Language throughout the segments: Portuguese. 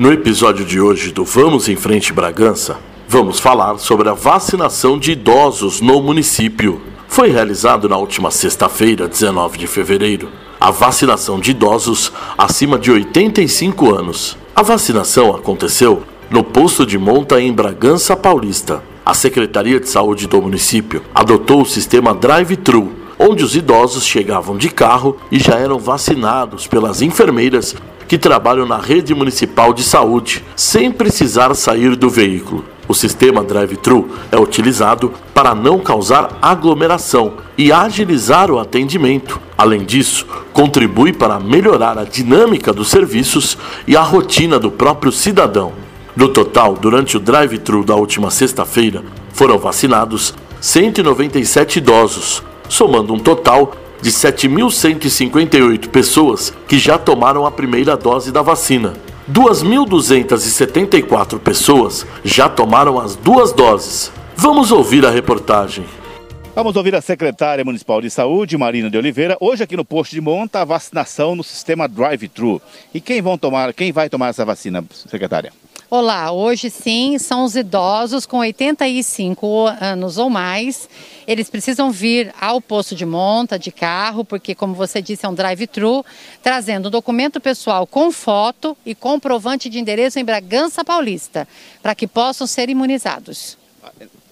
No episódio de hoje do Vamos em Frente Bragança, vamos falar sobre a vacinação de idosos no município. Foi realizado na última sexta-feira, 19 de fevereiro, a vacinação de idosos acima de 85 anos. A vacinação aconteceu no posto de monta em Bragança Paulista. A Secretaria de Saúde do município adotou o sistema drive-thru, onde os idosos chegavam de carro e já eram vacinados pelas enfermeiras que trabalham na rede municipal de saúde, sem precisar sair do veículo. O sistema drive-thru é utilizado para não causar aglomeração e agilizar o atendimento. Além disso, contribui para melhorar a dinâmica dos serviços e a rotina do próprio cidadão. No total, durante o drive-thru da última sexta-feira, foram vacinados 197 idosos, somando um total de 7.158 pessoas que já tomaram a primeira dose da vacina. 2.274 pessoas já tomaram as duas doses. Vamos ouvir a reportagem. Vamos ouvir a secretária municipal de saúde, Marina de Oliveira. Hoje aqui no posto de monta a vacinação no sistema drive-thru. E quem vão tomar, quem vai tomar essa vacina, secretária? Olá, hoje sim são os idosos com 85 anos ou mais. Eles precisam vir ao posto de monta de carro, porque, como você disse, é um drive-thru, trazendo documento pessoal com foto e comprovante de endereço em Bragança Paulista, para que possam ser imunizados.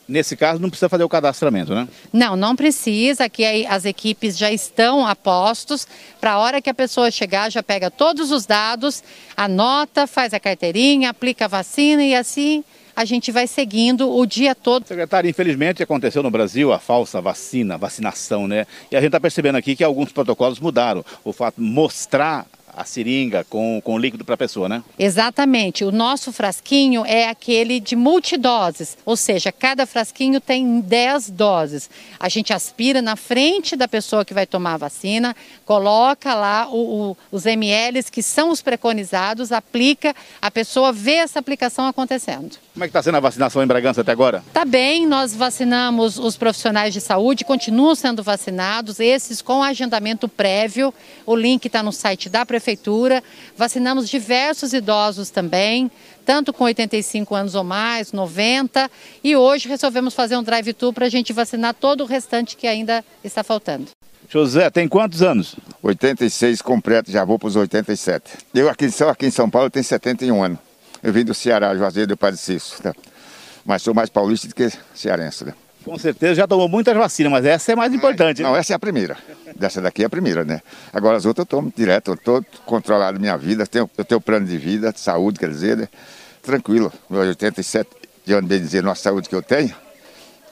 Nesse caso, não precisa fazer o cadastramento, né? Não, não precisa. Aqui as equipes já estão a postos. Para a hora que a pessoa chegar, já pega todos os dados, anota, faz a carteirinha, aplica a vacina e assim a gente vai seguindo o dia todo. Secretário, infelizmente aconteceu no Brasil a falsa vacina, vacinação, né? E a gente está percebendo aqui que alguns protocolos mudaram. O fato de mostrar a seringa com, com líquido para a pessoa, né? Exatamente. O nosso frasquinho é aquele de multidoses, ou seja, cada frasquinho tem 10 doses. A gente aspira na frente da pessoa que vai tomar a vacina, coloca lá o, o, os ml que são os preconizados, aplica, a pessoa vê essa aplicação acontecendo. Como é que está sendo a vacinação em Bragança até agora? Está bem, nós vacinamos os profissionais de saúde, continuam sendo vacinados, esses com agendamento prévio, o link está no site da Prefeitura prefeitura, vacinamos diversos idosos também, tanto com 85 anos ou mais, 90, e hoje resolvemos fazer um drive-thru para a gente vacinar todo o restante que ainda está faltando. José, tem quantos anos? 86 completo, já vou para os 87. Eu aqui, só aqui em São Paulo tenho 71 anos. Eu vim do Ceará, Juazeiro do Padre Cício, tá? mas sou mais paulista do que cearense. Né? Com certeza já tomou muitas vacinas, mas essa é mais importante. Não, essa é a primeira. Dessa daqui é a primeira, né? Agora as outras eu tomo direto, eu estou controlado minha vida, tenho, eu tenho plano de vida, de saúde, quer dizer, né? tranquilo. Meus 87 de ano, bem dizer, nossa saúde que eu tenho,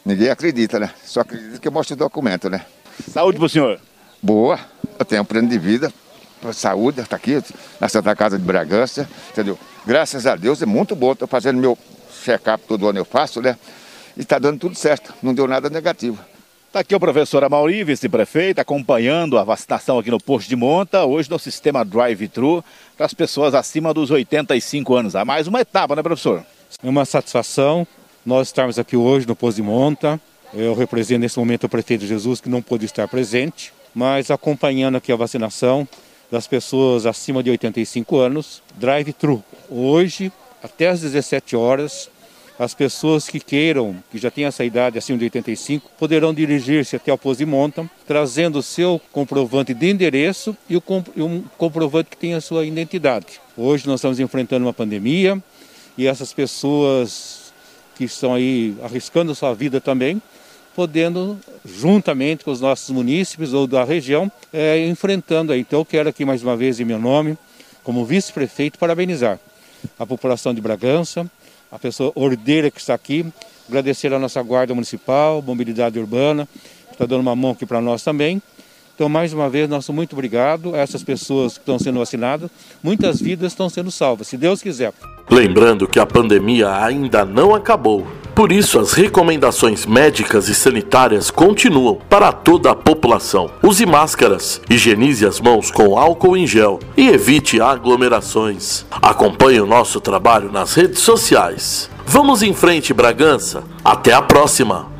ninguém acredita, né? Só acredita que eu mostro o documento, né? Saúde pro senhor? Boa, eu tenho um plano de vida, saúde, está aqui, na Santa Casa de Bragança, entendeu? Graças a Deus é muito bom, estou fazendo meu check-up todo ano eu faço, né? Está dando tudo certo, não deu nada negativo. Está aqui o professor Amauri, vice-prefeito, acompanhando a vacinação aqui no posto de monta, hoje no sistema drive-thru, para as pessoas acima dos 85 anos. Há mais uma etapa, né, professor? É uma satisfação nós estarmos aqui hoje no posto de monta. Eu represento nesse momento o prefeito Jesus, que não pôde estar presente, mas acompanhando aqui a vacinação das pessoas acima de 85 anos, drive-thru. Hoje, até às 17 horas, as pessoas que queiram, que já têm essa idade acima de 85, poderão dirigir-se até o posto de monta, trazendo o seu comprovante de endereço e, um comprovante que tem a sua identidade. Hoje nós estamos enfrentando uma pandemia e essas pessoas que estão aí arriscando sua vida também, podendo, juntamente com os nossos munícipes ou da região, é, enfrentando aí. Então eu quero aqui mais uma vez, em meu nome, como vice-prefeito, parabenizar a população de Bragança, a pessoa ordeira que está aqui, agradecer a nossa Guarda Municipal, Mobilidade Urbana, que está dando uma mão aqui para nós também. Então, mais uma vez, nosso muito obrigado a essas pessoas que estão sendo vacinadas. Muitas vidas estão sendo salvas, se Deus quiser. Lembrando que a pandemia ainda não acabou. Por isso, as recomendações médicas e sanitárias continuam para toda a população. Use máscaras, higienize as mãos com álcool em gel e evite aglomerações. Acompanhe o nosso trabalho nas redes sociais. Vamos em frente, Bragança. Até a próxima!